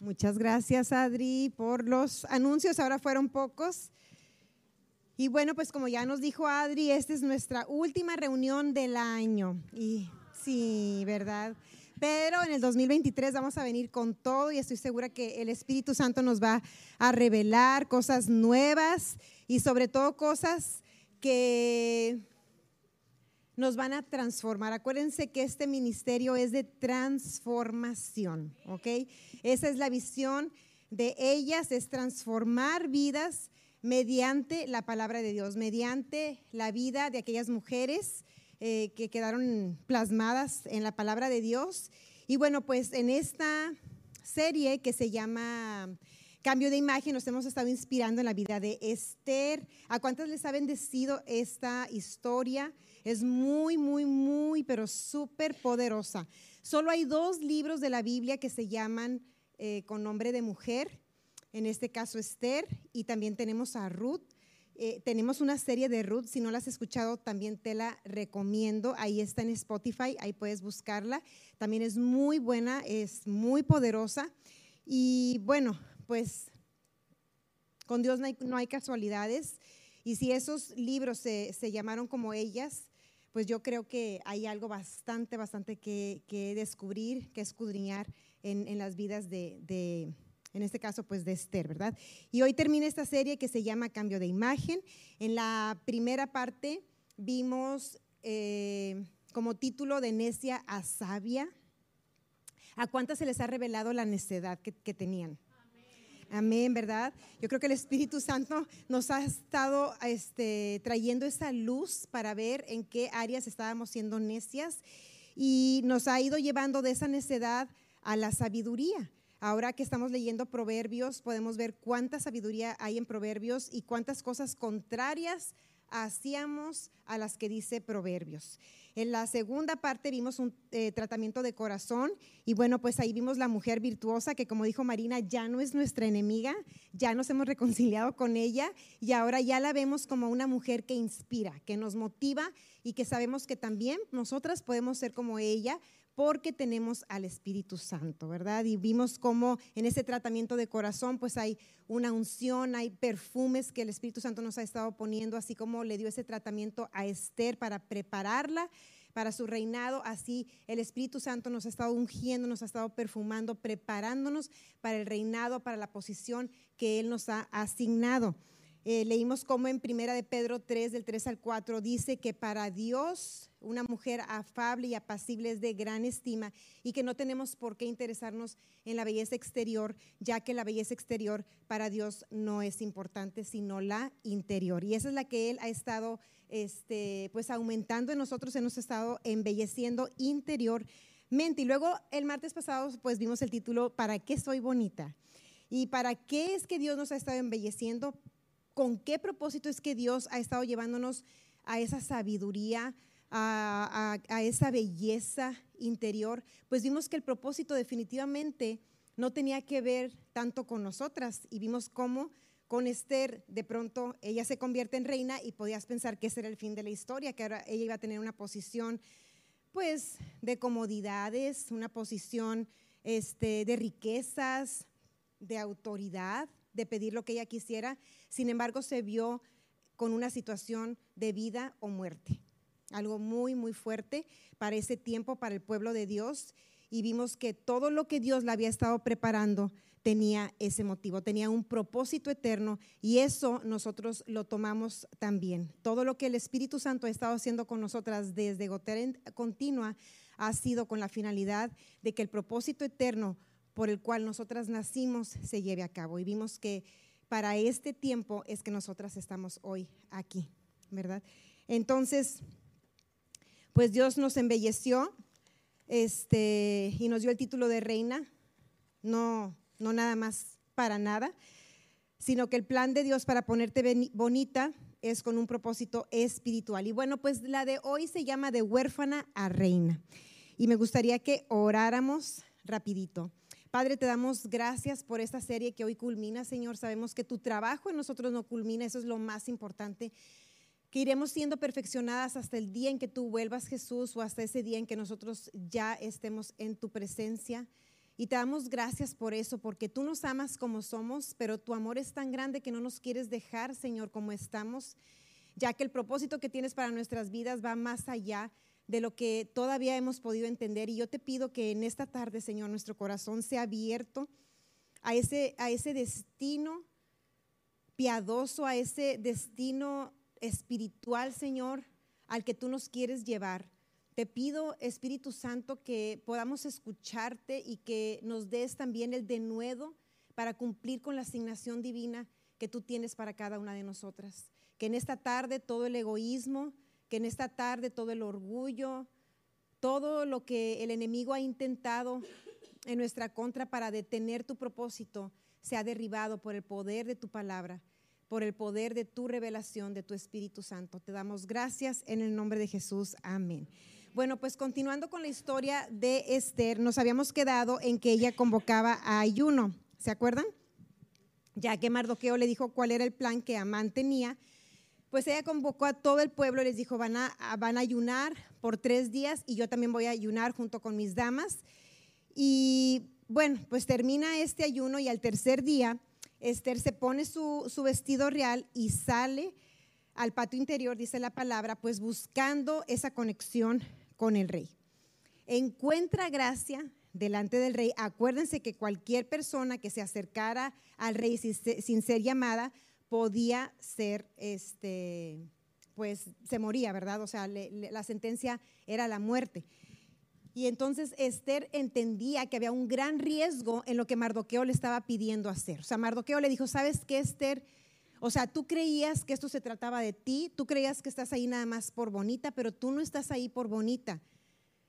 Muchas gracias, Adri, por los anuncios. Ahora fueron pocos. Y bueno, pues como ya nos dijo Adri, esta es nuestra última reunión del año. Y sí, ¿verdad? Pero en el 2023 vamos a venir con todo y estoy segura que el Espíritu Santo nos va a revelar cosas nuevas y sobre todo cosas que nos van a transformar. Acuérdense que este ministerio es de transformación, ¿ok? Esa es la visión de ellas, es transformar vidas mediante la palabra de Dios, mediante la vida de aquellas mujeres eh, que quedaron plasmadas en la palabra de Dios. Y bueno, pues en esta serie que se llama Cambio de Imagen, nos hemos estado inspirando en la vida de Esther. ¿A cuántas les ha bendecido esta historia? Es muy, muy, muy, pero súper poderosa. Solo hay dos libros de la Biblia que se llaman eh, con nombre de mujer en este caso Esther, y también tenemos a Ruth. Eh, tenemos una serie de Ruth, si no la has escuchado, también te la recomiendo. Ahí está en Spotify, ahí puedes buscarla. También es muy buena, es muy poderosa. Y bueno, pues con Dios no hay, casualidades. Y si esos libros se, llamaron como ellas, pues yo creo que hay algo bastante, bastante que, descubrir, que escudriñar en, las vidas de en este caso pues de Esther, ¿verdad? Y hoy termina esta serie que se llama Cambio de Imagen. En la primera parte vimos eh, como título de necia a sabia. ¿A cuántas se les ha revelado la necedad que, tenían? Amén, ¿verdad? Yo creo que el Espíritu Santo nos ha estado este, trayendo esa luz para ver en qué áreas estábamos siendo necias y nos ha ido llevando de esa necedad a la sabiduría. Ahora que estamos leyendo Proverbios, podemos ver cuánta sabiduría hay en Proverbios y cuántas cosas contrarias hacíamos a las que dice Proverbios. En la segunda parte vimos un eh, tratamiento de corazón y bueno, pues ahí vimos la mujer virtuosa que como dijo Marina, ya no es nuestra enemiga, ya nos hemos reconciliado con ella y ahora ya la vemos como una mujer que inspira, que nos motiva y que sabemos que también nosotras podemos ser como ella, porque tenemos al Espíritu Santo, ¿verdad? Y vimos cómo en ese tratamiento de corazón pues hay una unción, hay perfumes que el Espíritu Santo nos ha estado poniendo, así como le dio ese tratamiento a Esther para prepararla para su reinado, así el Espíritu Santo nos ha estado ungiendo, nos ha estado perfumando, preparándonos para el reinado, para la posición que Él nos ha asignado. Eh, leímos cómo en Primera de Pedro 3, del 3 al 4, dice que para Dios una mujer afable y apacible es de gran estima y que no tenemos por qué interesarnos en la belleza exterior, ya que la belleza exterior para Dios no es importante, sino la interior. Y esa es la que Él ha estado este, pues aumentando en nosotros, hemos estado embelleciendo interiormente. Y luego el martes pasado pues vimos el título, ¿Para qué soy bonita? ¿Y para qué es que Dios nos ha estado embelleciendo? con qué propósito es que Dios ha estado llevándonos a esa sabiduría, a, esa belleza interior, pues vimos que el propósito definitivamente no tenía que ver tanto con nosotras y vimos cómo con Esther de pronto ella se convierte en reina y podías pensar que ese era el fin de la historia, que ahora ella iba a tener una posición pues de comodidades, una posición este, de riquezas, de autoridad, de pedir lo que ella quisiera, sin embargo se vio con una situación de vida o muerte, algo muy, muy fuerte para ese tiempo, para el pueblo de Dios, y vimos que todo lo que Dios le había estado preparando tenía ese motivo, tenía un propósito eterno y eso nosotros lo tomamos también. Todo lo que el Espíritu Santo ha estado haciendo con nosotras desde Gotera Continua ha sido con la finalidad de que el propósito eterno por el cual nosotras nacimos se lleve a cabo. Y vimos que para este tiempo es que nosotras estamos hoy aquí, ¿verdad? Entonces, pues Dios nos embelleció este, y nos dio el título de reina, no, no nada más para nada, sino que el plan de Dios para ponerte bonita es con un propósito espiritual. Y bueno, pues la de hoy se llama de huérfana a reina. Y me gustaría que oráramos rapidito. Padre, te damos gracias por esta serie que hoy culmina, Señor. Sabemos que tu trabajo en nosotros no culmina, eso es lo más importante. Que iremos siendo perfeccionadas hasta el día en que tú vuelvas, Jesús, o hasta ese día en que nosotros ya estemos en tu presencia. Y te damos gracias por eso, porque tú nos amas como somos, pero tu amor es tan grande que no nos quieres dejar, Señor, como estamos, ya que el propósito que tienes para nuestras vidas va más allá de lo que todavía hemos podido entender. Y yo te pido que en esta tarde, Señor, nuestro corazón sea abierto a ese, a ese destino piadoso, a ese destino espiritual, Señor, al que tú nos quieres llevar. Te pido, Espíritu Santo, que podamos escucharte y que nos des también el denuedo para cumplir con la asignación divina que tú tienes para cada una de nosotras. Que en esta tarde todo el egoísmo, que en esta tarde todo el orgullo, todo lo que el enemigo ha intentado en nuestra contra para detener tu propósito, sea derribado por el poder de tu palabra, por el poder de tu revelación, de tu Espíritu Santo. Te damos gracias en el nombre de Jesús. Amén. Bueno, pues continuando con la historia de Esther, nos habíamos quedado en que ella convocaba a ayuno, ¿se acuerdan? Ya que Mardoqueo le dijo cuál era el plan que Amán tenía, pues ella convocó a todo el pueblo y les dijo, van a, van a ayunar por tres días y yo también voy a ayunar junto con mis damas. Y bueno, pues termina este ayuno y al tercer día Esther se pone su, vestido real y sale al patio interior, dice la palabra, pues buscando esa conexión con el rey. Encuentra gracia delante del rey. Acuérdense que cualquier persona que se acercara al rey sin ser llamada podía ser, este, pues se moría, ¿verdad? O sea, la sentencia era la muerte. Y entonces Esther entendía que había un gran riesgo en lo que Mardoqueo le estaba pidiendo hacer. O sea, Mardoqueo le dijo, ¿sabes qué, Esther? O sea, tú creías que esto se trataba de ti, tú creías que estás ahí nada más por bonita, pero tú no estás ahí por bonita.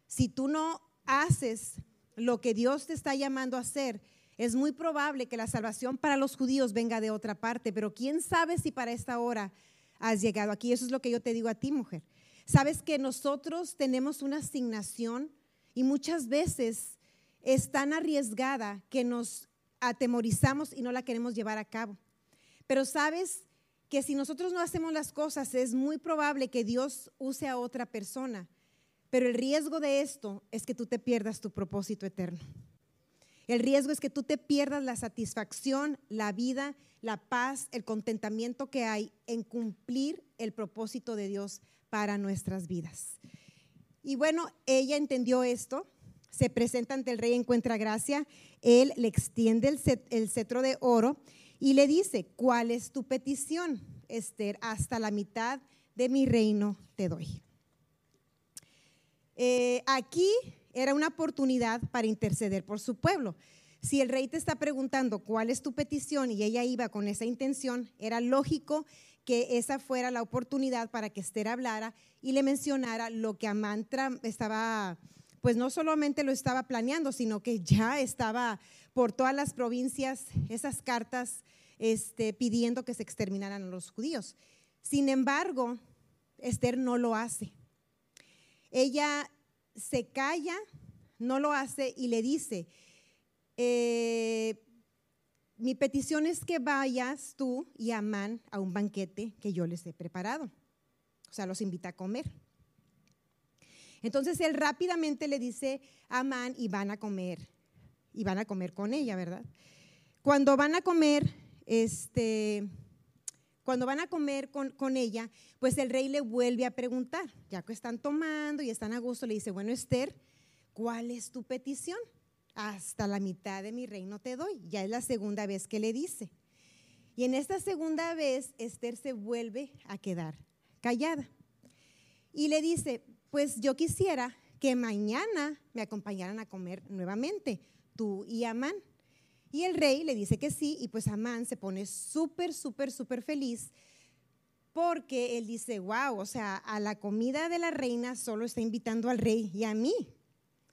Si tú no haces lo que Dios te está llamando a hacer, es muy probable que la salvación para los judíos venga de otra parte, pero quién sabe si para esta hora has llegado aquí. Eso es lo que yo te digo a ti, mujer. Sabes que nosotros tenemos una asignación y muchas veces es tan arriesgada que nos atemorizamos y no la queremos llevar a cabo. Pero sabes que si nosotros no hacemos las cosas, es muy probable que Dios use a otra persona. Pero el riesgo de esto es que tú te pierdas tu propósito eterno. El riesgo es que tú te pierdas la satisfacción, la vida, la paz, el contentamiento que hay en cumplir el propósito de Dios para nuestras vidas. Y bueno, ella entendió esto, se presenta ante el rey, encuentra gracia, él le extiende el, cetro de oro y le dice, ¿cuál es tu petición, Esther? Hasta la mitad de mi reino te doy. Eh, aquí era una oportunidad para interceder por su pueblo. Si el rey te está preguntando cuál es tu petición y ella iba con esa intención, era lógico que esa fuera la oportunidad para que Esther hablara y le mencionara lo que Amán estaba, pues no solamente lo estaba planeando, sino que ya estaba por todas las provincias esas cartas este, pidiendo que se exterminaran a los judíos. Sin embargo, Esther no lo hace. Ella se calla, no lo hace y le dice, eh, mi petición es que vayas tú y Amán a un banquete que yo les he preparado. O sea, los invita a comer. Entonces él rápidamente le dice a Amán y van a comer, y van a comer con ella, ¿verdad? Cuando van a comer, este, cuando van a comer con, ella, pues el rey le vuelve a preguntar, ya que están tomando y están a gusto, le dice, bueno, Esther, ¿cuál es tu petición? Hasta la mitad de mi reino te doy. Ya es la segunda vez que le dice. Y en esta segunda vez, Esther se vuelve a quedar callada. Y le dice, pues yo quisiera que mañana me acompañaran a comer nuevamente, tú y Amán. Y el rey le dice que sí, y pues Amán se pone súper, súper, súper feliz porque él dice, wow, o sea, a la comida de la reina solo está invitando al rey y a mí.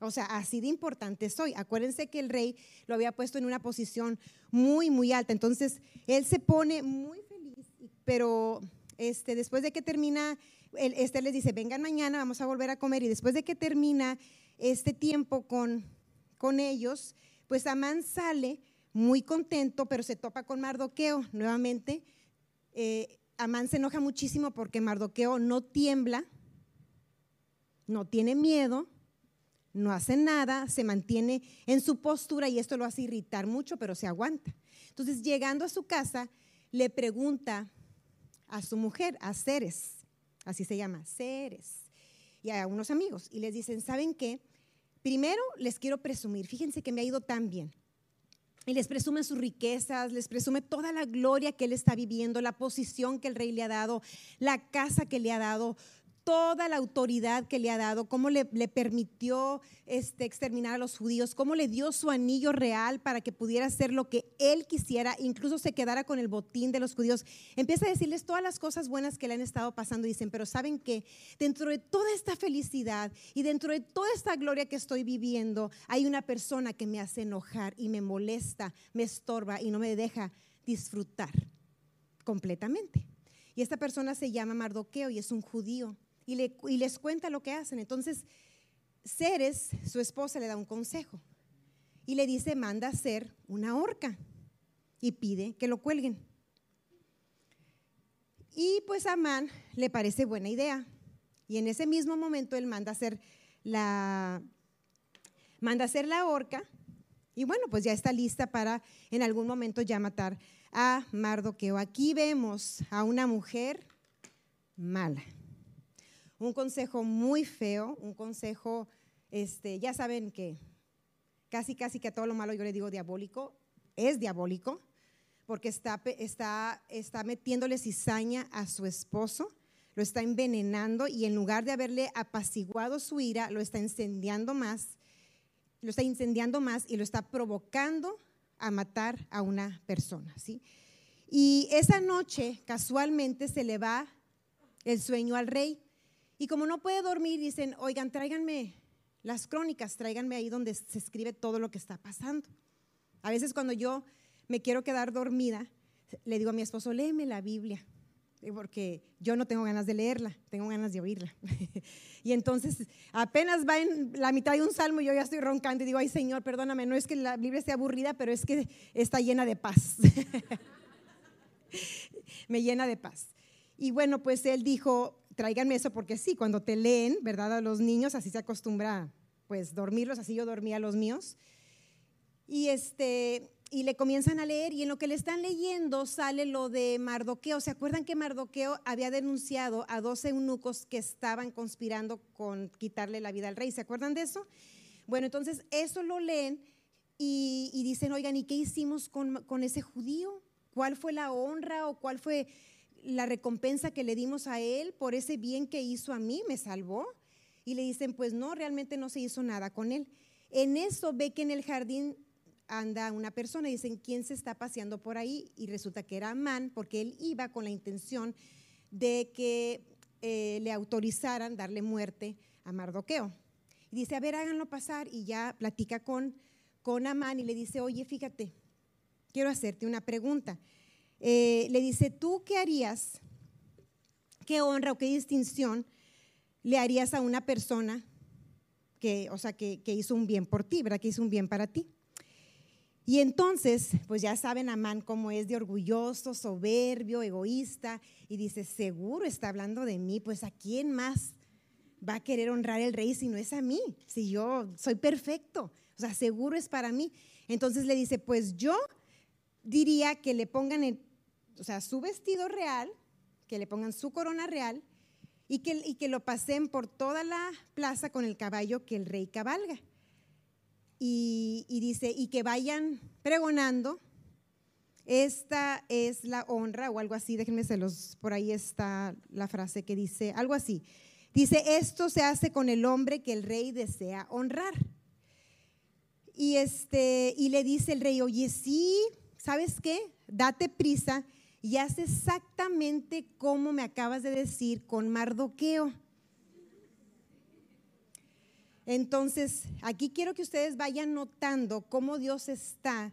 O sea, así de importante soy. Acuérdense que el rey lo había puesto en una posición muy, muy alta. Entonces, él se pone muy feliz, pero este, después de que termina, este les dice, vengan mañana, vamos a volver a comer. Y después de que termina este tiempo con, con ellos, pues Amán sale muy contento, pero se topa con Mardoqueo nuevamente. Eh, Amán se enoja muchísimo porque Mardoqueo no tiembla, no tiene miedo, no hace nada, se mantiene en su postura y esto lo hace irritar mucho, pero se aguanta. Entonces, llegando a su casa, le pregunta a su mujer, a Ceres, así se llama, Ceres, y a unos amigos, y les dicen, ¿saben qué? Primero les quiero presumir, fíjense que me ha ido tan bien. Y les presume sus riquezas, les presume toda la gloria que él está viviendo, la posición que el rey le ha dado, la casa que le ha dado, toda la autoridad que le ha dado, cómo le, permitió este, exterminar a los judíos, cómo le dio su anillo real para que pudiera hacer lo que él quisiera, incluso se quedara con el botín de los judíos. Empieza a decirles todas las cosas buenas que le han estado pasando dicen, pero ¿saben qué? Dentro de toda esta felicidad y dentro de toda esta gloria que estoy viviendo, hay una persona que me hace enojar y me molesta, me estorba y no me deja disfrutar completamente. Y esta persona se llama Mardoqueo y es un judío y, les cuenta lo que hacen. Entonces, Ceres, su esposa, le da un consejo y le dice, manda hacer una horca y pide que lo cuelguen. Y pues a Amán le parece buena idea. Y en ese mismo momento él manda hacer la, manda hacer la horca y bueno, pues ya está lista para en algún momento ya matar a Mardoqueo. Aquí vemos a una mujer mala un consejo muy feo, un consejo, este, ya saben que casi, casi que a todo lo malo yo le digo diabólico, es diabólico, porque está, está, está metiéndole cizaña a su esposo, lo está envenenando y en lugar de haberle apaciguado su ira, lo está incendiando más, lo está incendiando más y lo está provocando a matar a una persona, ¿sí? Y esa noche casualmente se le va el sueño al rey y como no puede dormir, dicen, oigan, tráiganme las crónicas, tráiganme ahí donde se escribe todo lo que está pasando. A veces cuando yo me quiero quedar dormida, le digo a mi esposo, léeme la Biblia, porque yo no tengo ganas de leerla, tengo ganas de oírla. y entonces apenas va en la mitad de un salmo yo ya estoy roncando y digo, ay Señor, perdóname, no es que la Biblia esté aburrida, pero es que está llena de paz. me llena de paz. Y bueno, pues él dijo, tráiganme eso porque sí, cuando te leen, ¿verdad? A los niños así se acostumbra, pues, dormirlos, así yo dormía a los míos. Y, este, y le comienzan a leer y en lo que le están leyendo sale lo de Mardoqueo. ¿Se acuerdan que Mardoqueo había denunciado a dos eunucos que estaban conspirando con quitarle la vida al rey? ¿Se acuerdan de eso? Bueno, entonces eso lo leen y, y dicen, oigan, ¿y qué hicimos con, con ese judío? ¿Cuál fue la honra o cuál fue la recompensa que le dimos a él por ese bien que hizo a mí, me salvó. Y le dicen, pues no, realmente no se hizo nada con él. En eso ve que en el jardín anda una persona y dicen, ¿quién se está paseando por ahí? Y resulta que era Amán, porque él iba con la intención de que eh, le autorizaran darle muerte a Mardoqueo. Y dice, a ver, háganlo pasar. Y ya platica con, con Amán y le dice, oye, fíjate, quiero hacerte una pregunta. Eh, le dice, ¿tú qué harías? ¿Qué honra o qué distinción le harías a una persona que, o sea, que, hizo un bien por ti, ¿verdad? Que hizo un bien para ti. Y entonces, pues ya saben Amán cómo es de orgulloso, soberbio, egoísta, y dice, seguro está hablando de mí, pues a quién más va a querer honrar el rey si no es a mí, si yo soy perfecto, o sea, seguro es para mí. Entonces le dice, pues yo diría que le pongan en, o sea, su vestido real, que le pongan su corona real y que, y que lo pasen por toda la plaza con el caballo que el rey cabalga. Y, dice, y que vayan pregonando, esta es la honra o algo así, déjenme se por ahí está la frase que dice, algo así. Dice, esto se hace con el hombre que el rey desea honrar. Y, este, y le dice el rey, oye, sí, ¿sabes qué? Date prisa y hace exactamente como me acabas de decir con Mardoqueo. Entonces, aquí quiero que ustedes vayan notando cómo Dios está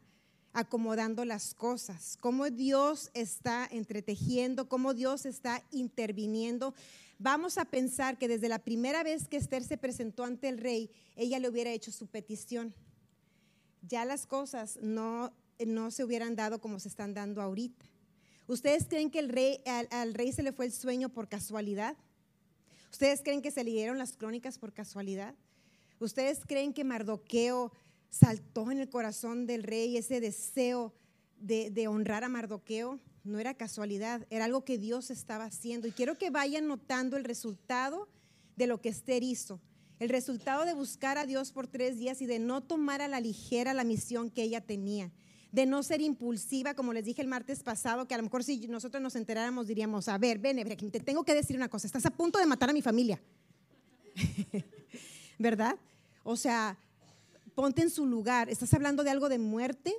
acomodando las cosas, cómo Dios está entretejiendo, cómo Dios está interviniendo. Vamos a pensar que desde la primera vez que Esther se presentó ante el rey, ella le hubiera hecho su petición. Ya las cosas no, no se hubieran dado como se están dando ahorita. ¿Ustedes creen que el rey, al, rey se le fue el sueño por casualidad? ¿Ustedes creen que se leyeron las crónicas por casualidad? ¿Ustedes creen que Mardoqueo saltó en el corazón del rey ese deseo de, de honrar a Mardoqueo? No era casualidad, era algo que Dios estaba haciendo. Y quiero que vayan notando el resultado de lo que Esther hizo. El resultado de buscar a Dios por tres días y de no tomar a la ligera la misión que ella tenía de no ser impulsiva, como les dije el martes pasado, que a lo mejor si nosotros nos enteráramos diríamos, a ver, ven, te tengo que decir una cosa, estás a punto de matar a mi familia. ¿Verdad? O sea, ponte en su lugar, estás hablando de algo de muerte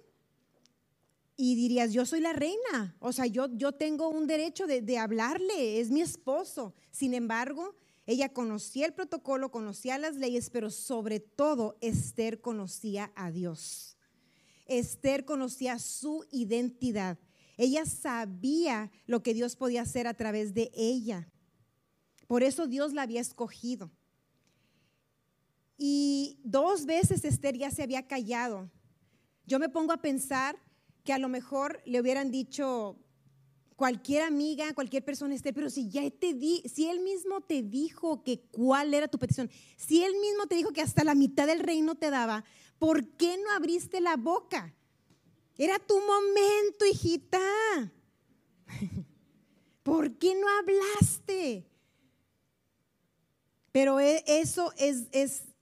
y dirías, yo soy la reina, o sea, yo, yo tengo un derecho de, de hablarle, es mi esposo. Sin embargo, ella conocía el protocolo, conocía las leyes, pero sobre todo Esther conocía a Dios. Esther conocía su identidad. Ella sabía lo que Dios podía hacer a través de ella. Por eso Dios la había escogido. Y dos veces Esther ya se había callado. Yo me pongo a pensar que a lo mejor le hubieran dicho cualquier amiga, cualquier persona, Esther, pero si ya te di, si él mismo te dijo que cuál era tu petición, si él mismo te dijo que hasta la mitad del reino te daba, ¿por qué no abriste la boca? Era tu momento, hijita. ¿Por qué no hablaste? Pero e, eso es,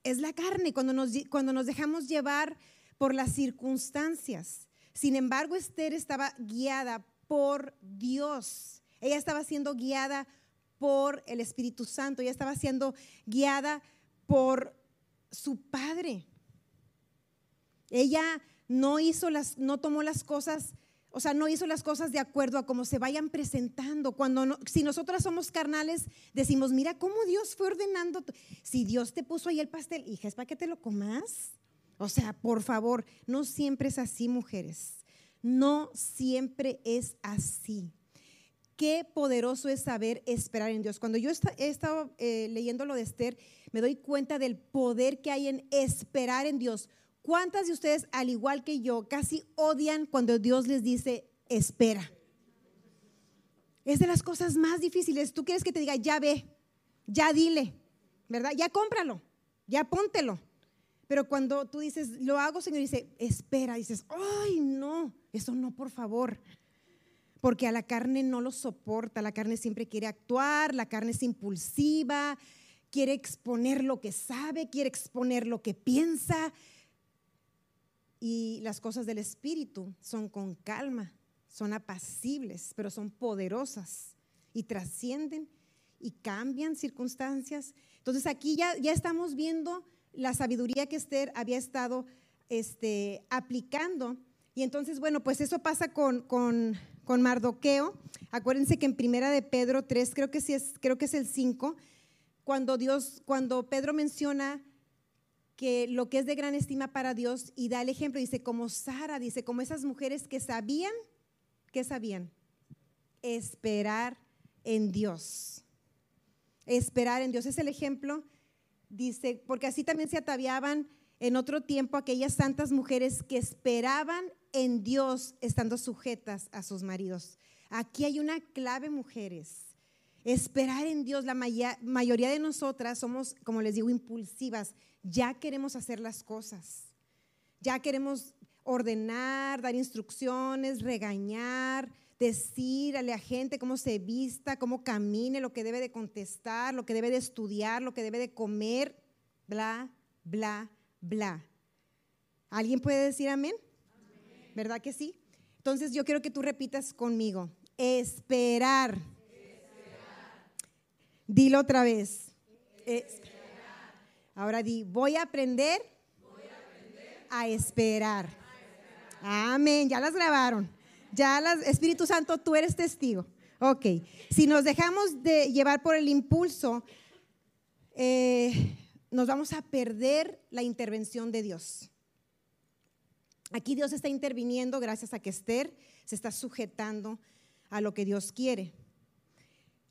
la carne, cuando nos, cuando nos dejamos llevar por las circunstancias. Sin embargo, Esther estaba guiada por Dios. Ella estaba siendo guiada por el Espíritu Santo. Ella estaba siendo guiada por su Padre. Ella no hizo las, no tomó las cosas, o sea, no hizo las cosas de acuerdo a cómo se vayan presentando. Cuando si nosotras somos carnales, decimos, mira cómo Dios fue ordenando. Si Dios te puso ahí el pastel, hija, ¿es para que te lo comas? O sea, por favor, no siempre es así, mujeres. No siempre es así. Qué poderoso es saber esperar en Dios. Cuando yo he estado eh, leyendo lo de Esther, me doy cuenta del poder que hay en esperar en Dios. ¿Cuántas de ustedes, al igual que yo, casi odian cuando Dios les dice, espera? Es de las cosas más difíciles. Tú quieres que te diga, ya ve, ya dile, ¿verdad? Ya cómpralo, ya póntelo. Pero cuando tú dices, lo hago, Señor, dice, espera, dices, ay, no, eso no, por favor. Porque a la carne no lo soporta, la carne siempre quiere actuar, la carne es impulsiva, quiere exponer lo que sabe, quiere exponer lo que piensa, y las cosas del Espíritu son con calma, son apacibles, pero son poderosas y trascienden y cambian circunstancias. Entonces aquí ya, ya estamos viendo la sabiduría que Esther había estado este, aplicando. Y entonces, bueno, pues eso pasa con, con, con, Mardoqueo. Acuérdense que en Primera de Pedro 3, creo que, sí es, creo que es el 5, cuando Dios, cuando Pedro menciona que lo que es de gran estima para Dios y da el ejemplo, dice, como Sara, dice, como esas mujeres que sabían, ¿qué sabían? Esperar en Dios. Esperar en Dios es el ejemplo, dice, porque así también se ataviaban en otro tiempo aquellas santas mujeres que esperaban en Dios estando sujetas a sus maridos. Aquí hay una clave, mujeres. Esperar en Dios, la mayoría de nosotras somos, como les digo, impulsivas ya queremos hacer las cosas. Ya queremos ordenar, dar instrucciones, regañar, decirle a la gente cómo se vista, cómo camine, lo que debe de contestar, lo que debe de estudiar, lo que debe de comer, bla, bla, bla. ¿Alguien puede decir amén? ¿Verdad que sí? Entonces yo quiero que tú repitas conmigo. Esperar. Dilo otra vez. Ahora di, voy a aprender, a, esperar. Amén, ya las grabaron. Ya las, Espíritu Santo, tú eres testigo. Ok, si nos dejamos de llevar por el impulso, eh, nos vamos a perder la intervención de Dios. Aquí Dios está interviniendo gracias a que Esther se está sujetando a lo que Dios quiere.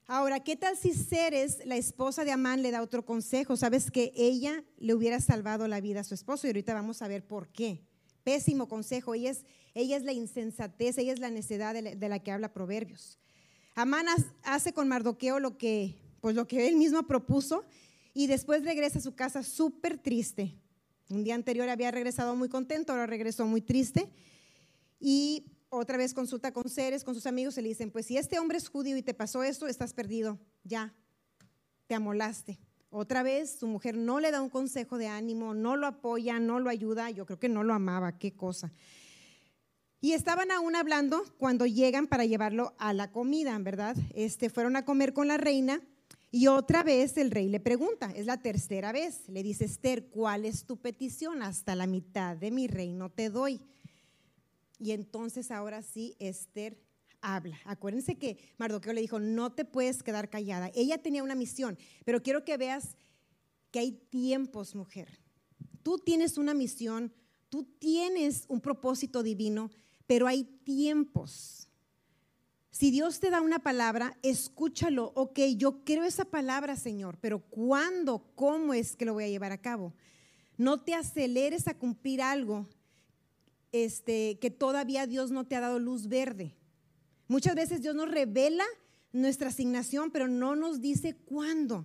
Ahora, ¿qué tal si Ceres, la esposa de Amán, le da otro consejo? Sabes que ella le hubiera salvado la vida a su esposo y ahorita vamos a ver por qué. Pésimo consejo. Ella es, ella es la insensatez, ella es la necedad de la, que habla Proverbios. Amán hace con Mardoqueo lo que, pues lo que él mismo propuso y después regresa a su casa súper triste. Un día anterior había regresado muy contento, ahora regresó muy triste. Y otra vez consulta con seres, con sus amigos, y le dicen, pues si este hombre es judío y te pasó esto, estás perdido, ya, te amolaste. Otra vez su mujer no le da un consejo de ánimo, no lo apoya, no lo ayuda, yo creo que no lo amaba, qué cosa. Y estaban aún hablando cuando llegan para llevarlo a la comida, ¿verdad? Este, fueron a comer con la reina y otra vez el rey le pregunta, es la tercera vez, le dice Esther, ¿cuál es tu petición? Hasta la mitad de mi reino te doy. Y entonces ahora sí Esther habla. Acuérdense que Mardoqueo le dijo, no te puedes quedar callada. Ella tenía una misión, pero quiero que veas que hay tiempos, mujer. Tú tienes una misión, tú tienes un propósito divino, pero hay tiempos. Si Dios te da una palabra, escúchalo. Ok, yo creo esa palabra, Señor, pero ¿cuándo? ¿Cómo es que lo voy a llevar a cabo? No te aceleres a cumplir algo este, que todavía Dios no te ha dado luz verde. Muchas veces Dios nos revela nuestra asignación, pero no nos dice cuándo.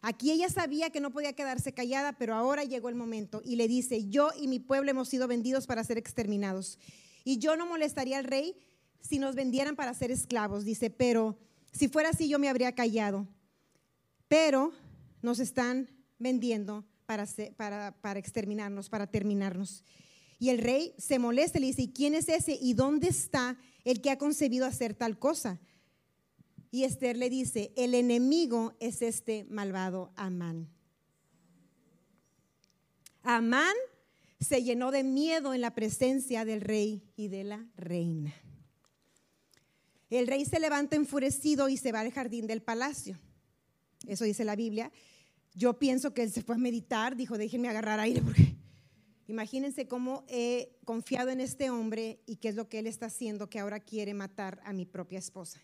Aquí ella sabía que no podía quedarse callada, pero ahora llegó el momento y le dice, yo y mi pueblo hemos sido vendidos para ser exterminados. Y yo no molestaría al rey si nos vendieran para ser esclavos, dice, pero si fuera así yo me habría callado. Pero nos están vendiendo para, exterminarnos, para terminarnos. Y el rey se molesta y le dice, ¿y quién es ese? ¿Y dónde está el que ha concebido hacer tal cosa? Y Esther le dice, el enemigo es este malvado Amán. Amán se llenó de miedo en la presencia del rey y de la reina. El rey se levanta enfurecido y se va al jardín del palacio. Eso dice la Biblia. Yo pienso que él se fue a meditar, dijo, déjenme agarrar aire porque Imagínense cómo he confiado en este hombre y qué es lo que él está haciendo que ahora quiere matar a mi propia esposa.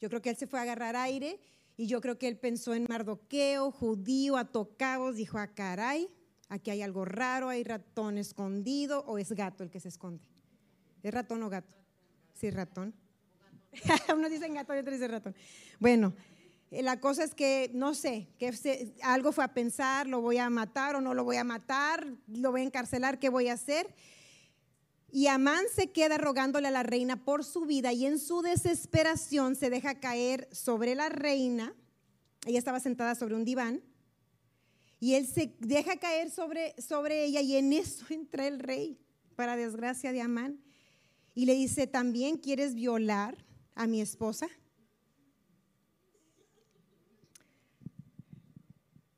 Yo creo que él se fue a agarrar aire y yo creo que él pensó en Mardoqueo, judío, a tocados, dijo, ah, caray, aquí hay algo raro, hay ratón escondido o es gato el que se esconde. ¿Es ratón o gato? Sí, ratón. Unos dicen gato y otros dicen ratón. Bueno, la cosa es que, no sé, que algo fue a pensar, lo voy a matar o no lo voy a matar, lo voy a encarcelar, ¿qué voy a hacer? Y Amán se queda rogándole a la reina por su vida y en su desesperación se deja caer sobre la reina. Ella estaba sentada sobre un diván y él se deja caer sobre, sobre ella y en eso entra el rey, para desgracia de Amán, y le dice, ¿también quieres violar a mi esposa?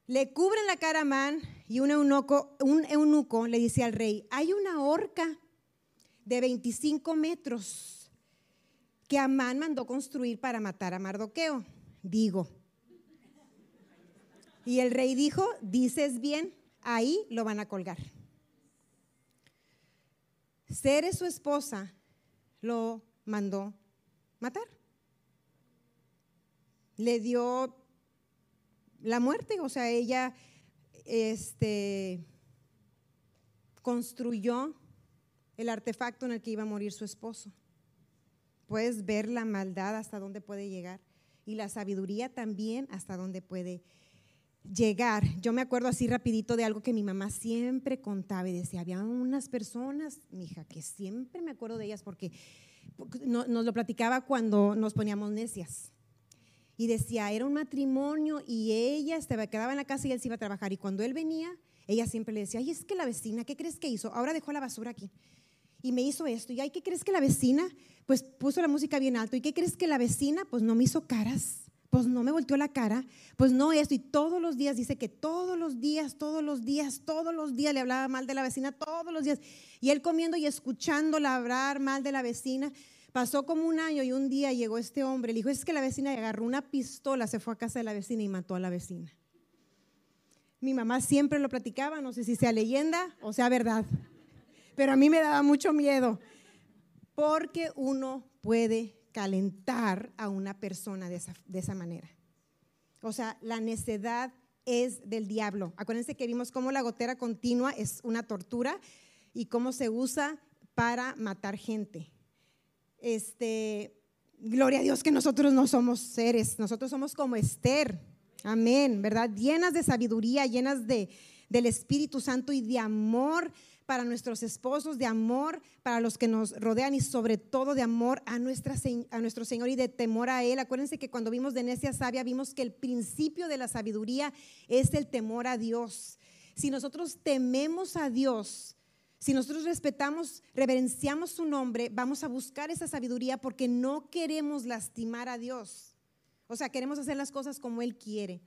Le cubren la cara a Amán y un eunuco, un eunuco le dice al rey, hay una horca de 25 metros que Amán mandó construir para matar a Mardoqueo. Digo. Y el rey dijo, dices bien, ahí lo van a colgar. Ceres, su esposa, lo mandó matar. Le dio la muerte, o sea, ella este, construyó el artefacto en el que iba a morir su esposo. Puedes ver la maldad hasta dónde puede llegar y la sabiduría también hasta dónde puede llegar. Yo me acuerdo así rapidito de algo que mi mamá siempre contaba y decía, había unas personas, mija, que siempre me acuerdo de ellas porque nos lo platicaba cuando nos poníamos necias y decía, era un matrimonio y ella se quedaba en la casa y él se iba a trabajar. Y cuando él venía, ella siempre le decía, ay, es que la vecina, ¿qué crees que hizo? Ahora dejó la basura aquí. Y me hizo esto. Y ay, ¿qué crees que la vecina? Pues puso la música bien alto. ¿Y qué crees que la vecina? Pues no me hizo caras. Pues no me volteó la cara. Pues no esto. Y todos los días, dice que todos los días, todos los días, todos los días le hablaba mal de la vecina, todos los días. Y él comiendo y escuchándola hablar mal de la vecina. Pasó como un año y un día llegó este hombre. Le dijo, es que la vecina agarró una pistola, se fue a casa de la vecina y mató a la vecina. Mi mamá siempre lo platicaba, no sé si sea leyenda o sea verdad, pero a mí me daba mucho miedo, porque uno puede calentar a una persona de esa, de esa manera. O sea, la necedad es del diablo. Acuérdense que vimos cómo la gotera continua es una tortura y cómo se usa para matar gente este, gloria a Dios que nosotros no somos seres, nosotros somos como Esther. Amén, ¿verdad? Llenas de sabiduría, llenas de, del Espíritu Santo y de amor para nuestros esposos, de amor para los que nos rodean y sobre todo de amor a, nuestra, a nuestro Señor y de temor a Él. Acuérdense que cuando vimos de necia sabia vimos que el principio de la sabiduría es el temor a Dios. Si nosotros tememos a Dios, si nosotros respetamos, reverenciamos su nombre, vamos a buscar esa sabiduría porque no queremos lastimar a Dios. O sea, queremos hacer las cosas como Él quiere.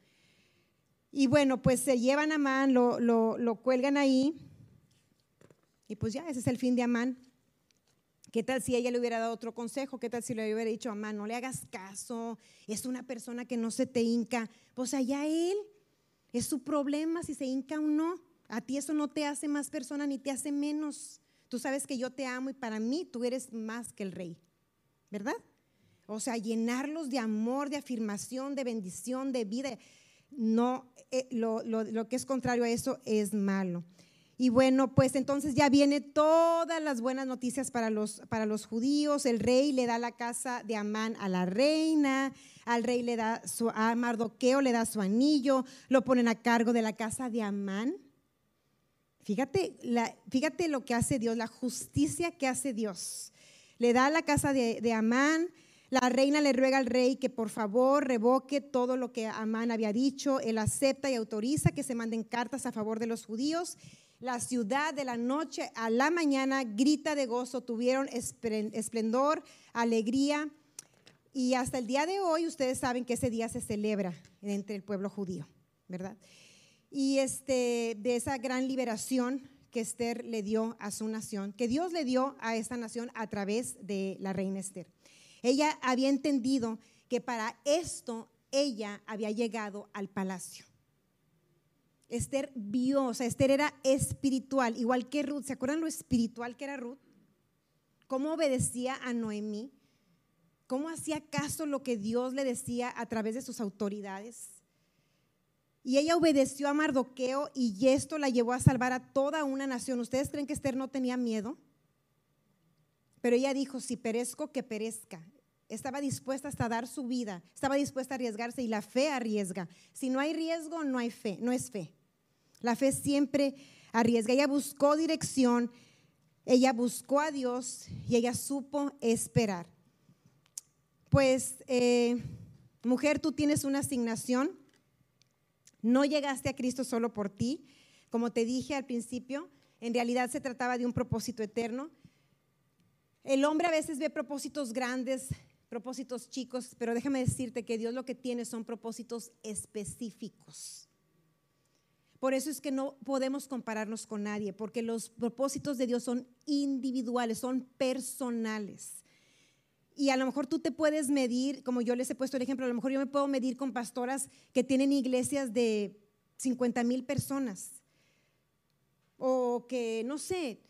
Y bueno, pues se llevan a Amán, lo, lo, cuelgan ahí. Y pues ya, ese es el fin de Amán. ¿Qué tal si ella le hubiera dado otro consejo? ¿Qué tal si le hubiera dicho a Amán, no le hagas caso, es una persona que no se te hinca? Pues allá él, es su problema si se hinca o no. A ti eso no te hace más persona ni te hace menos. Tú sabes que yo te amo y para mí tú eres más que el rey, ¿verdad? O sea, llenarlos de amor, de afirmación, de bendición, de vida. No, eh, lo, que es contrario a eso es malo. Y bueno, pues entonces ya viene todas las buenas noticias para los, para los judíos. El rey le da la casa de Amán a la reina, al rey le da su, a Mardoqueo le da su anillo, lo ponen a cargo de la casa de Amán. Fíjate, fíjate lo que hace Dios, la justicia que hace Dios. Le da la casa de Amán, la reina le ruega al rey que por favor revoque todo lo que Amán había dicho. Él acepta y autoriza que se manden cartas a favor de los judíos la ciudad de la noche a la mañana grita de gozo, tuvieron esplendor, alegría. Y hasta el día de hoy ustedes saben que ese día se celebra entre el pueblo judío, ¿verdad? Y este, de esa gran liberación que Esther le dio a su nación, que Dios le dio a esta nación a través de la reina Esther. Ella había entendido que para esto ella había llegado al palacio. Esther vio, o sea, Esther era espiritual, igual que Ruth. ¿Se acuerdan lo espiritual que era Ruth? ¿Cómo obedecía a Noemí? ¿Cómo hacía caso lo que Dios le decía a través de sus autoridades? Y ella obedeció a Mardoqueo y esto la llevó a salvar a toda una nación. ¿Ustedes creen que Esther no tenía miedo? Pero ella dijo, si perezco, que perezca. Estaba dispuesta hasta dar su vida, estaba dispuesta a arriesgarse y la fe arriesga. Si no hay riesgo, no hay fe, no es fe. La fe siempre arriesga. Ella buscó dirección, ella buscó a Dios y ella supo esperar. Pues, eh, mujer, tú tienes una asignación. No llegaste a Cristo solo por ti. Como te dije al principio, en realidad se trataba de un propósito eterno. El hombre a veces ve propósitos grandes, propósitos chicos, pero déjame decirte que Dios lo que tiene son propósitos específicos. Por eso es que no podemos compararnos con nadie, porque los propósitos de Dios son individuales, son personales. Y a lo mejor tú te puedes medir, como yo les he puesto el ejemplo, a lo mejor yo me puedo medir con pastoras que tienen iglesias de 50 mil personas. O que, no sé,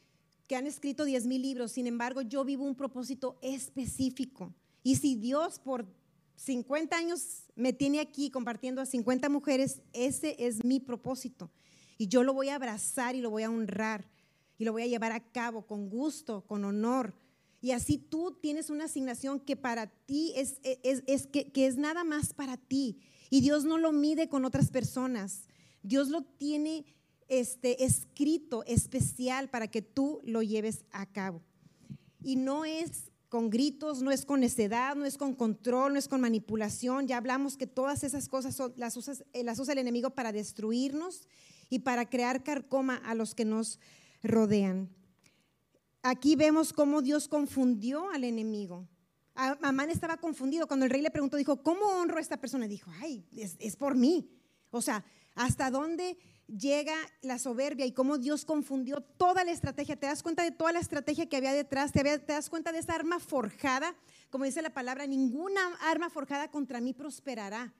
que han escrito 10 mil libros. Sin embargo, yo vivo un propósito específico. Y si Dios por 50 años me tiene aquí compartiendo a 50 mujeres, ese es mi propósito. Y yo lo voy a abrazar y lo voy a honrar y lo voy a llevar a cabo con gusto, con honor. Y así tú tienes una asignación que para ti es, es, que, es nada más para ti. Y Dios no lo mide con otras personas. Dios lo tiene este, escrito especial para que tú lo lleves a cabo. Y no es con gritos, no es con necedad, no es con control, no es con manipulación. Ya hablamos que todas esas cosas las, eh, las usa el enemigo para destruirnos y para crear carcoma a los que nos rodean. Aquí vemos cómo Dios confundió al enemigo. Amán estaba confundido. Cuando el rey le preguntó, dijo, ¿cómo honro a esta persona? Dijo, ay, es, por mí. O sea, ¿hasta dónde llega la soberbia y cómo Dios confundió toda la estrategia. ¿Te das cuenta de toda la estrategia que había detrás? ¿Te, das cuenta de esa arma forjada? Como dice la palabra, ninguna arma forjada contra mí prosperará.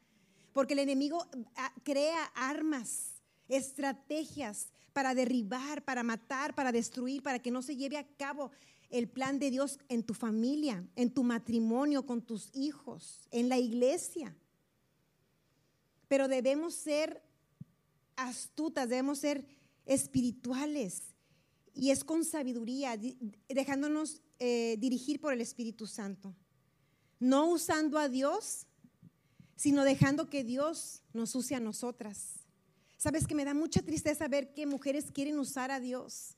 Porque el enemigo ah, crea armas, estrategias para derribar, para matar, para destruir, para que no se lleve a cabo el plan de Dios en tu familia, en tu matrimonio, con tus hijos, en la iglesia. Pero debemos ser astutas, debemos ser espirituales. Y es con sabiduría, dejándonos eh, dirigir por el Espíritu Santo. No usando a Dios, sino dejando que Dios nos use a nosotras. Sabes que me da mucha tristeza ver que mujeres quieren usar a Dios.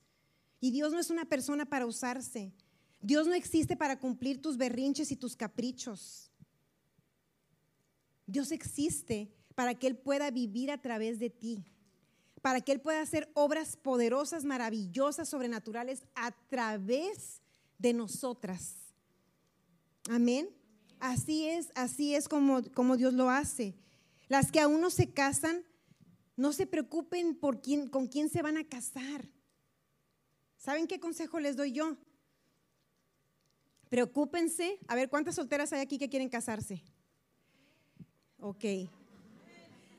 Y Dios no es una persona para usarse. Dios no existe para cumplir tus berrinches y tus caprichos. Dios existe para que Él pueda vivir a través de ti, para que Él pueda hacer obras poderosas, maravillosas, sobrenaturales a través de nosotras. Amén. Así es, así es como, como Dios lo hace. Las que aún no se casan, no se preocupen por quién, con quién se van a casar. ¿Saben qué consejo les doy yo? Preocúpense. A ver, ¿cuántas solteras hay aquí que quieren casarse? Ok.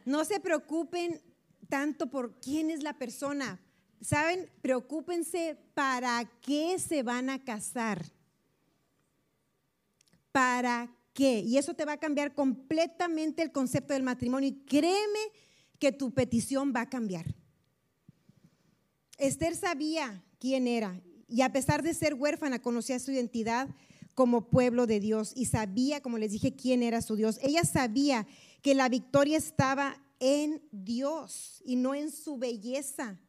No se preocupen tanto por quién es la persona. ¿Saben? Preocúpense para qué se van a casar. ¿Para qué? Y eso te va a cambiar completamente el concepto del matrimonio. Y créeme que tu petición va a cambiar. Esther sabía quién era y a pesar de ser huérfana conocía su identidad como pueblo de Dios y sabía, como les dije, quién era su Dios. Ella sabía que la victoria estaba en Dios y no en su belleza.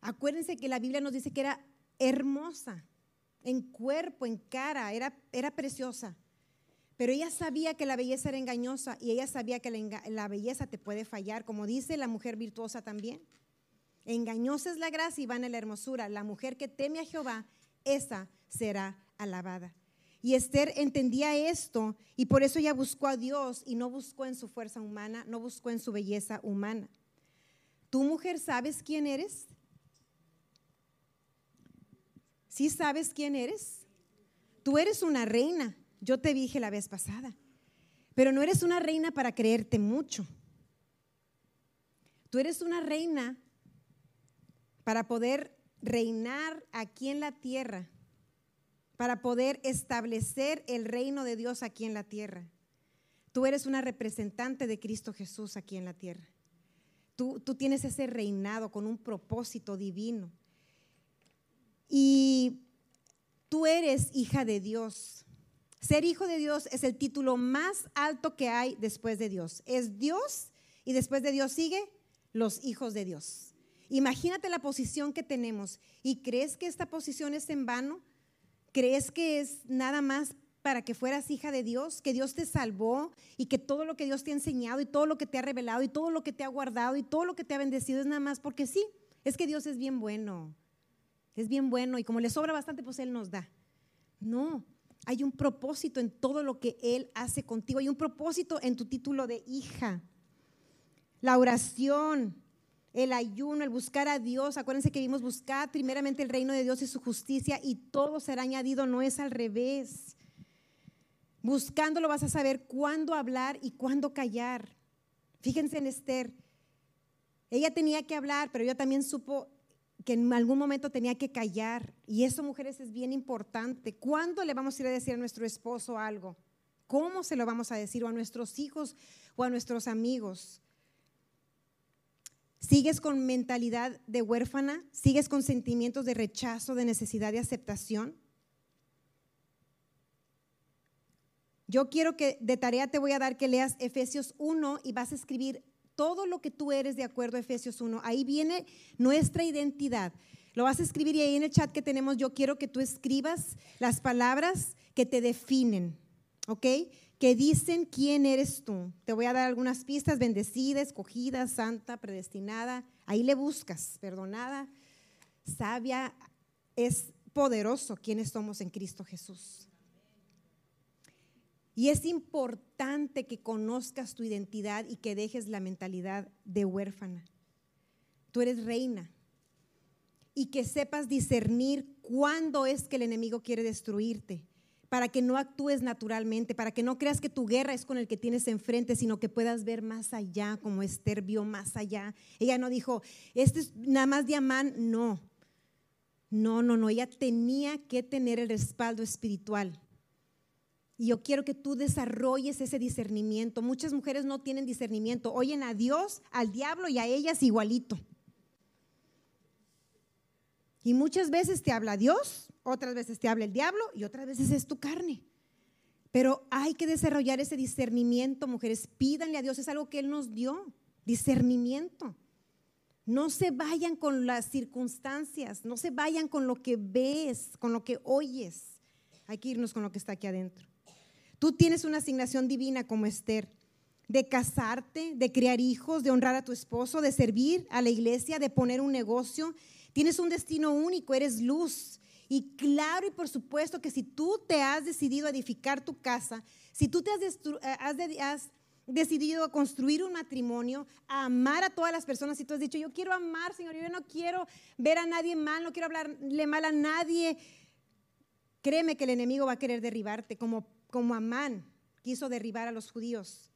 Acuérdense que la Biblia nos dice que era hermosa, en cuerpo, en cara, era, era preciosa. Pero ella sabía que la belleza era engañosa y ella sabía que la, belleza te puede fallar, como dice la mujer virtuosa también. Engañosa es la gracia y van en la hermosura. La mujer que teme a Jehová, esa será alabada. Y Esther entendía esto y por eso ella buscó a Dios y no buscó en su fuerza humana, no buscó en su belleza humana. ¿Tú mujer sabes quién eres? ¿Sí sabes quién eres? Tú eres una reina. Yo te dije la vez pasada. Pero no eres una reina para creerte mucho. Tú eres una reina para poder reinar aquí en la tierra, para poder establecer el reino de Dios aquí en la tierra. Tú eres una representante de Cristo Jesús aquí en la tierra. Tú, tú tienes ese reinado con un propósito divino. Y tú eres hija de Dios. Ser hijo de Dios es el título más alto que hay después de Dios. Es Dios y después de Dios sigue los hijos de Dios. Imagínate la posición que tenemos. ¿Y crees que esta posición es en vano? ¿Crees que es nada más para que fueras hija de Dios? Que Dios te salvó y que todo lo que Dios te ha enseñado y todo lo que te ha revelado y todo lo que te ha guardado y todo lo que te ha bendecido es nada más porque sí. Es que Dios es bien bueno. Es bien bueno y como le sobra bastante, pues Él nos da. No, hay un propósito en todo lo que Él hace contigo. Hay un propósito en tu título de hija. La oración, el ayuno, el buscar a Dios. Acuérdense que vimos buscar primeramente el reino de Dios y su justicia y todo será añadido, no es al revés. Buscándolo vas a saber cuándo hablar y cuándo callar. Fíjense en Esther. Ella tenía que hablar, pero ella también supo que en algún momento tenía que callar. Y eso, mujeres, es bien importante. ¿Cuándo le vamos a ir a decir a nuestro esposo algo? ¿Cómo se lo vamos a decir? O a nuestros hijos o a nuestros amigos. ¿Sigues con mentalidad de huérfana? ¿Sigues con sentimientos de rechazo, de necesidad de aceptación? Yo quiero que de tarea te voy a dar que leas Efesios 1 y vas a escribir todo lo que tú eres de acuerdo a Efesios 1. Ahí viene nuestra identidad. Lo vas a escribir y ahí en el chat que tenemos yo quiero que tú escribas las palabras que te definen, ¿ok? Que dicen quién eres tú. Te voy a dar algunas pistas, bendecida, escogida, santa, predestinada. Ahí le buscas, perdonada, sabia, es poderoso quienes somos en Cristo Jesús. Y es importante que conozcas tu identidad y que dejes la mentalidad de huérfana. Tú eres reina. Y que sepas discernir cuándo es que el enemigo quiere destruirte, para que no actúes naturalmente, para que no creas que tu guerra es con el que tienes enfrente, sino que puedas ver más allá, como Esther vio más allá. Ella no dijo, este es nada más diamante, no. No, no, no, ella tenía que tener el respaldo espiritual y yo quiero que tú desarrolles ese discernimiento. Muchas mujeres no tienen discernimiento. Oyen a Dios, al diablo y a ellas igualito. Y muchas veces te habla Dios, otras veces te habla el diablo y otras veces es tu carne. Pero hay que desarrollar ese discernimiento, mujeres. Pídanle a Dios, es algo que Él nos dio, discernimiento. No se vayan con las circunstancias, no se vayan con lo que ves, con lo que oyes. Hay que irnos con lo que está aquí adentro. Tú tienes una asignación divina como Esther, de casarte, de criar hijos, de honrar a tu esposo, de servir a la iglesia, de poner un negocio. Tienes un destino único, eres luz. Y claro y por supuesto que si tú te has decidido edificar tu casa, si tú te has, eh, has decidido construir un matrimonio, amar a todas las personas y tú has dicho, yo quiero amar, Señor, yo no quiero ver a nadie mal, no quiero hablarle mal a nadie, créeme que el enemigo va a querer derribarte, como, como Amán quiso derribar a los judíos.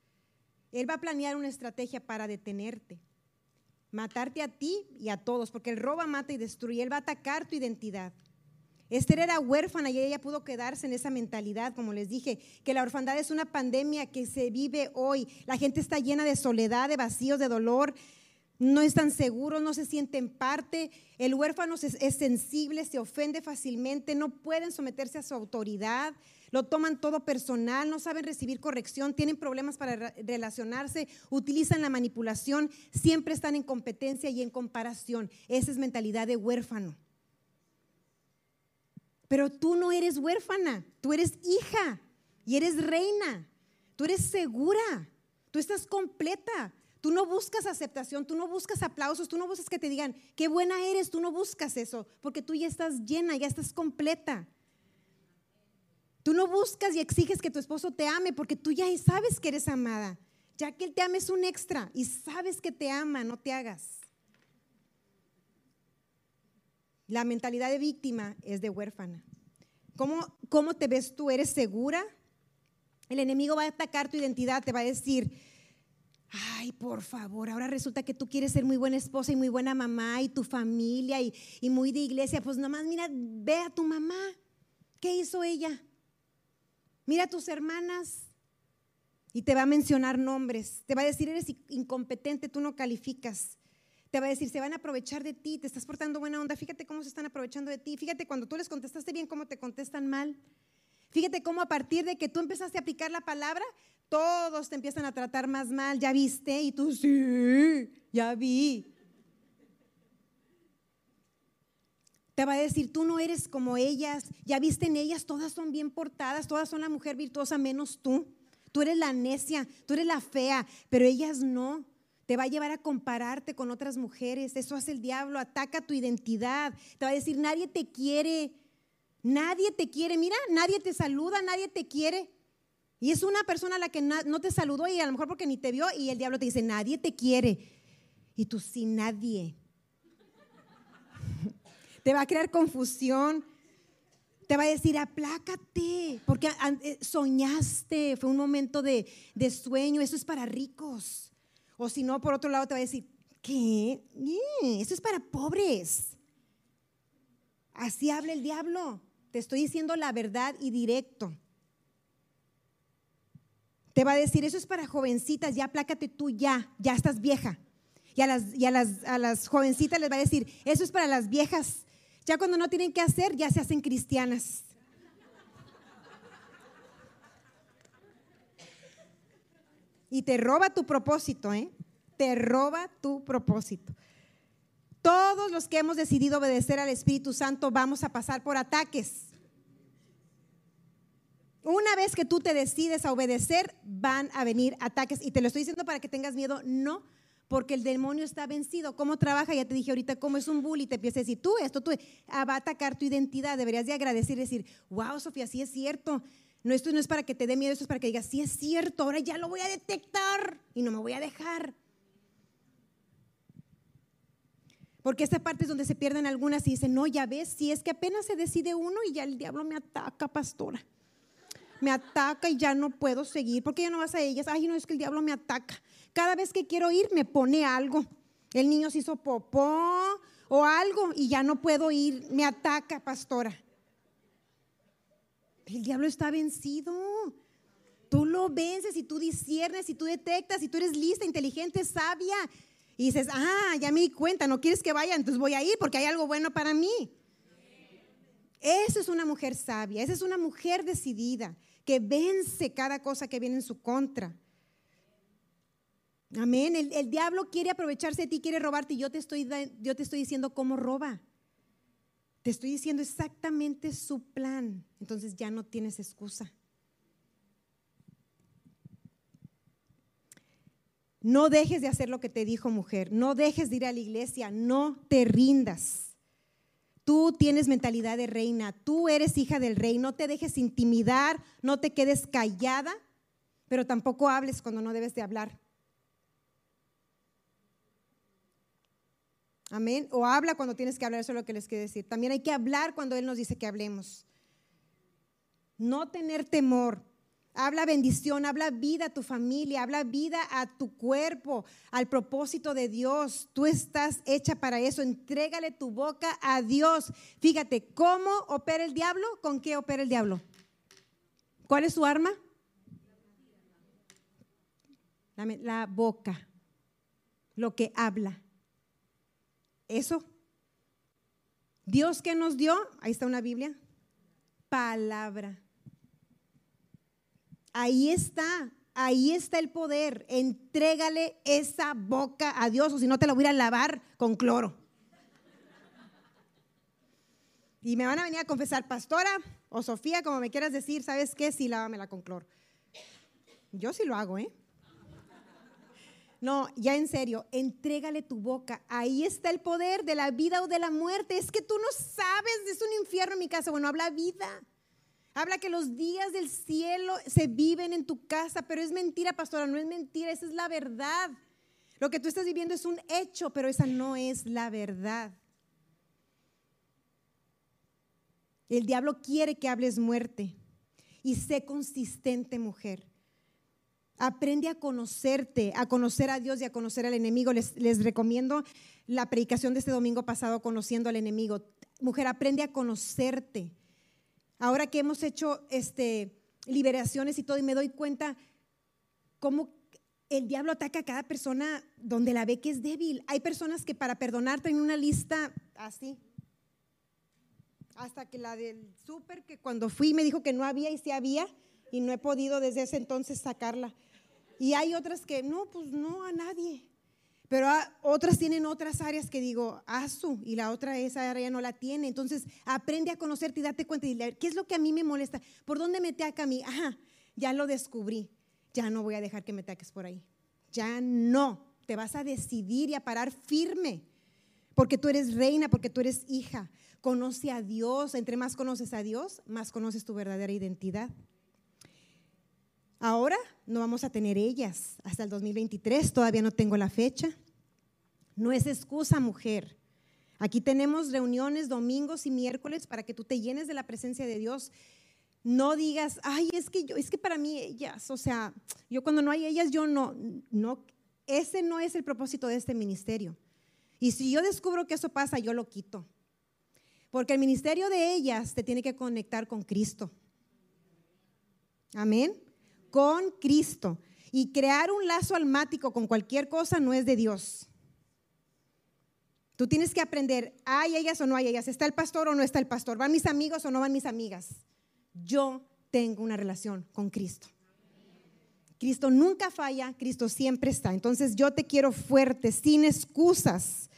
Él va a planear una estrategia para detenerte, matarte a ti y a todos, porque él roba, mata y destruye, él va a atacar tu identidad. Esther era huérfana y ella pudo quedarse en esa mentalidad, como les dije, que la orfandad es una pandemia que se vive hoy. La gente está llena de soledad, de vacíos, de dolor, no están seguros, no se sienten parte. El huérfano es, sensible, se ofende fácilmente, no pueden someterse a su autoridad, lo toman todo personal, no saben recibir corrección, tienen problemas para relacionarse, utilizan la manipulación, siempre están en competencia y en comparación. Esa es mentalidad de huérfano. Pero tú no eres huérfana, tú eres hija y eres reina, tú eres segura, tú estás completa. Tú no buscas aceptación, tú no buscas aplausos, tú no buscas que te digan, qué buena eres, tú no buscas eso, porque tú ya estás llena, ya estás completa. Tú no buscas y exiges que tu esposo te ame, porque tú ya sabes que eres amada. Ya que él te ame es un extra y sabes que te ama, no te hagas. La mentalidad de víctima es de huérfana. ¿Cómo, ¿Cómo te ves tú? ¿Eres segura? El enemigo va a atacar tu identidad, te va a decir, ay, por favor, ahora resulta que tú quieres ser muy buena esposa y muy buena mamá y tu familia y, y muy de iglesia. Pues nomás mira, ve a tu mamá. ¿Qué hizo ella? Mira a tus hermanas. Y te va a mencionar nombres. Te va a decir, eres incompetente, tú no calificas. Te va a decir, se van a aprovechar de ti, te estás portando buena onda, fíjate cómo se están aprovechando de ti, fíjate cuando tú les contestaste bien, cómo te contestan mal. Fíjate cómo a partir de que tú empezaste a aplicar la palabra, todos te empiezan a tratar más mal, ya viste, y tú sí, ya vi. Te va a decir, tú no eres como ellas, ya viste en ellas, todas son bien portadas, todas son la mujer virtuosa menos tú. Tú eres la necia, tú eres la fea, pero ellas no te va a llevar a compararte con otras mujeres. Eso hace el diablo, ataca tu identidad. Te va a decir, nadie te quiere, nadie te quiere. Mira, nadie te saluda, nadie te quiere. Y es una persona a la que no te saludó y a lo mejor porque ni te vio y el diablo te dice, nadie te quiere. Y tú sí, nadie. Te va a crear confusión. Te va a decir, aplácate, porque eh, soñaste, fue un momento de, de sueño, eso es para ricos. O si no, por otro lado te va a decir, ¿qué? Eso es para pobres. Así habla el diablo. Te estoy diciendo la verdad y directo. Te va a decir, eso es para jovencitas, ya plácate tú ya, ya estás vieja. Y, a las, a, las, a las jovencitas les va a decir, eso es para las viejas. Ya cuando no tienen que hacer, ya se hacen cristianas. Y te roba tu propósito, ¿eh? Te roba tu propósito. Todos los que hemos decidido obedecer al Espíritu Santo vamos a pasar por ataques. Una vez que tú te decides a obedecer, van a venir ataques. Y te lo estoy diciendo para que tengas miedo, no, porque el demonio está vencido. ¿Cómo trabaja? Ya te dije ahorita, cómo es un bully. Te empieza a decir, tú, esto, tú, ah, va a atacar tu identidad. Deberías de agradecer y decir, wow, Sofía, sí es cierto. No, esto no es para que te dé miedo, esto es para que digas, sí es cierto, ahora ya lo voy a detectar y no me voy a dejar. Porque esta parte es donde se pierden algunas y dicen, no, ya ves, si es que apenas se decide uno y ya el diablo me ataca, pastora. Me ataca y ya no puedo seguir. porque ya no vas a ellas? Ay, no, es que el diablo me ataca. Cada vez que quiero ir me pone algo. El niño se hizo popó o algo y ya no puedo ir. Me ataca, pastora. El diablo está vencido. Tú lo vences y tú disiernes y tú detectas y tú eres lista, inteligente, sabia. Y dices, ah, ya me di cuenta, no quieres que vaya, entonces voy a ir porque hay algo bueno para mí. Esa es una mujer sabia, esa es una mujer decidida, que vence cada cosa que viene en su contra. Amén. El, diablo quiere aprovecharse de ti, quiere robarte y yo te, estoy, yo te estoy diciendo cómo roba. Te estoy diciendo exactamente su plan. Entonces ya no tienes excusa. No dejes de hacer lo que te dijo mujer. No dejes de ir a la iglesia. No te rindas. Tú tienes mentalidad de reina. Tú eres hija del rey. No te dejes intimidar. No te quedes callada. Pero tampoco hables cuando no debes de hablar. Amén. O habla cuando tienes que hablar, eso es lo que les quiero decir. También hay que hablar cuando Él nos dice que hablemos. No tener temor. Habla bendición, habla vida a tu familia, habla vida a tu cuerpo, al propósito de Dios. Tú estás hecha para eso. Entrégale tu boca a Dios. Fíjate, ¿cómo opera el diablo? ¿Con qué opera el diablo? ¿Cuál es su arma? La, la boca, lo que habla. Eso. Dios que nos dio, ahí está una Biblia, palabra. Ahí está, ahí está el poder. Entrégale esa boca a Dios o si no te la voy a lavar con cloro. Y me van a venir a confesar, pastora o Sofía, como me quieras decir, ¿sabes qué? Sí, lávamela con cloro. Yo sí lo hago, ¿eh? No, ya en serio, entrégale tu boca. Ahí está el poder de la vida o de la muerte. Es que tú no sabes, es un infierno en mi casa. Bueno, habla vida. Habla que los días del cielo se viven en tu casa, pero es mentira, pastora, no es mentira, esa es la verdad. Lo que tú estás viviendo es un hecho, pero esa no es la verdad. El diablo quiere que hables muerte y sé consistente, mujer. Aprende a conocerte, a conocer a Dios y a conocer al enemigo. Les, les, recomiendo la predicación de este domingo pasado, conociendo al enemigo. Mujer, aprende a conocerte. Ahora que hemos hecho este, liberaciones y todo, y me doy cuenta cómo el diablo ataca a cada persona donde la ve que es débil. Hay personas que para perdonar tienen una lista así. Hasta que la del súper, que cuando fui me dijo que no había y sí había, y no he podido desde ese entonces sacarla. Y hay otras que no, pues no a nadie. Pero otras tienen otras áreas que digo, su y la otra esa área no la tiene. Entonces aprende a conocerte y date cuenta y dile, ¿qué es lo que a mí me molesta? ¿Por dónde me ataca a mí? Ajá, ya lo descubrí. Ya no voy a dejar que me ataques por ahí. Ya no. Te vas a decidir y a parar firme. Porque tú eres reina, porque tú eres hija. Conoce a Dios. Entre más conoces a Dios, más conoces tu verdadera identidad. Ahora no vamos a tener ellas hasta el 2023, todavía no tengo la fecha. No es excusa, mujer. Aquí tenemos reuniones domingos y miércoles para que tú te llenes de la presencia de Dios. No digas, ay, es que yo, es que para mí ellas, o sea, yo cuando no hay ellas, yo no, no, ese no es el propósito de este ministerio. Y si yo descubro que eso pasa, yo lo quito. Porque el ministerio de ellas te tiene que conectar con Cristo. Amén con Cristo. Y crear un lazo almático con cualquier cosa no es de Dios. Tú tienes que aprender, ¿hay ellas o no hay ellas? ¿Está el pastor o no está el pastor? ¿Van mis amigos o no van mis amigas? Yo tengo una relación con Cristo. Cristo nunca falla, Cristo siempre está. Entonces yo te quiero fuerte, sin excusas.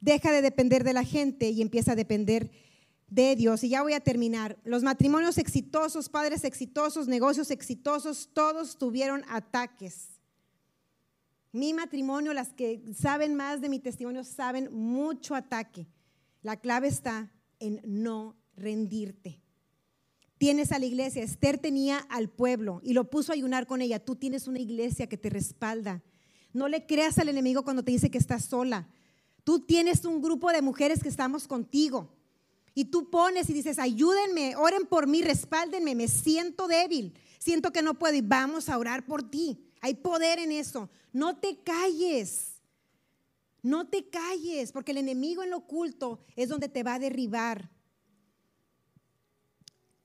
Deja de depender de la gente y empieza a depender de Dios. Y ya voy a terminar. Los matrimonios exitosos, padres exitosos, negocios exitosos, todos tuvieron ataques. Mi matrimonio, las que saben más de mi testimonio, saben mucho ataque. La clave está en no rendirte. Tienes a la iglesia. Esther tenía al pueblo y lo puso a ayunar con ella. Tú tienes una iglesia que te respalda. No le creas al enemigo cuando te dice que estás sola. Tú tienes un grupo de mujeres que estamos contigo. Y tú pones y dices, ayúdenme, oren por mí, respáldenme, me siento débil, siento que no puedo y vamos a orar por ti. Hay poder en eso. No te calles, no te calles, porque el enemigo en lo oculto es donde te va a derribar.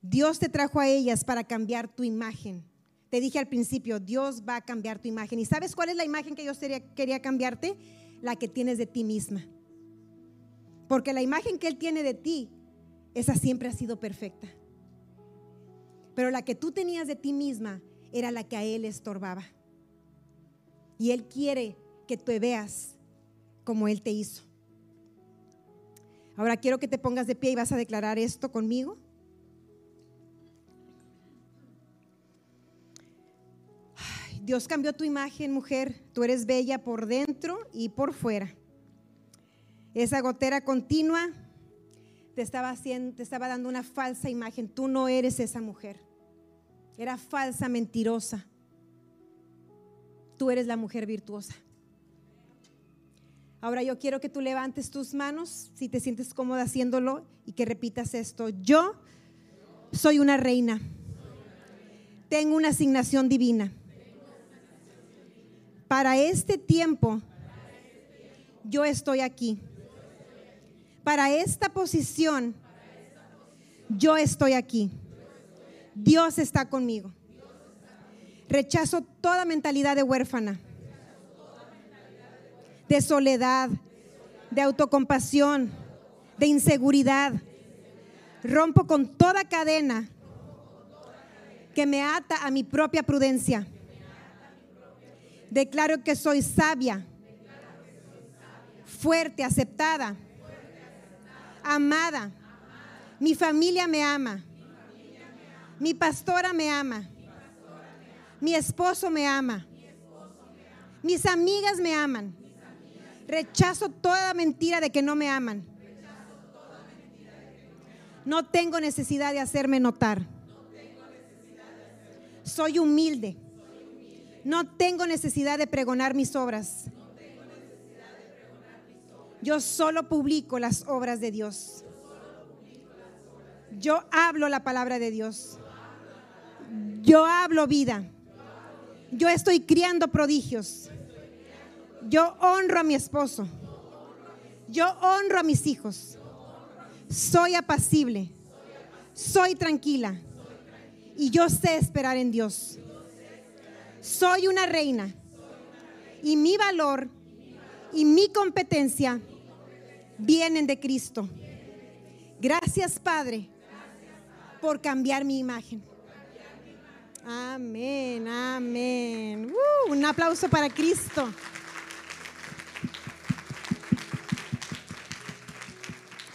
Dios te trajo a ellas para cambiar tu imagen. Te dije al principio, Dios va a cambiar tu imagen. ¿Y sabes cuál es la imagen que Dios quería cambiarte? La que tienes de ti misma. Porque la imagen que Él tiene de ti esa siempre ha sido perfecta. Pero la que tú tenías de ti misma era la que a Él estorbaba. Y Él quiere que te veas como Él te hizo. Ahora quiero que te pongas de pie y vas a declarar esto conmigo. Dios cambió tu imagen, mujer. Tú eres bella por dentro y por fuera. Esa gotera continua te estaba, haciendo, te estaba dando una falsa imagen. Tú no eres esa mujer. Era falsa, mentirosa. Tú eres la mujer virtuosa. Ahora yo quiero que tú levantes tus manos, si te sientes cómoda haciéndolo, y que repitas esto. Yo soy una reina. Tengo una asignación divina. Para este tiempo, yo estoy aquí. Para esta posición, yo estoy aquí. Dios está conmigo. Rechazo toda mentalidad de huérfana, de soledad, de autocompasión, de inseguridad. Rompo con toda cadena que me ata a mi propia prudencia. Declaro que soy sabia, fuerte, aceptada amada. Mi familia me ama. Mi pastora me ama. Mi esposo me ama. Mis amigas me aman. Rechazo toda mentira de que no me aman. No tengo necesidad de hacerme notar. Soy humilde. No tengo necesidad de pregonar mis obras. Yo solo publico las obras de Dios. Yo hablo la palabra de Dios. Yo hablo vida. Yo estoy criando prodigios. Yo honro a mi esposo. Yo honro a mis hijos. Soy apacible. Soy tranquila. Y yo sé esperar en Dios. Soy una reina. Y mi valor y mi competencia vienen de Cristo. Gracias, Padre, por cambiar mi imagen. Amén, amén. Uh, un aplauso para Cristo.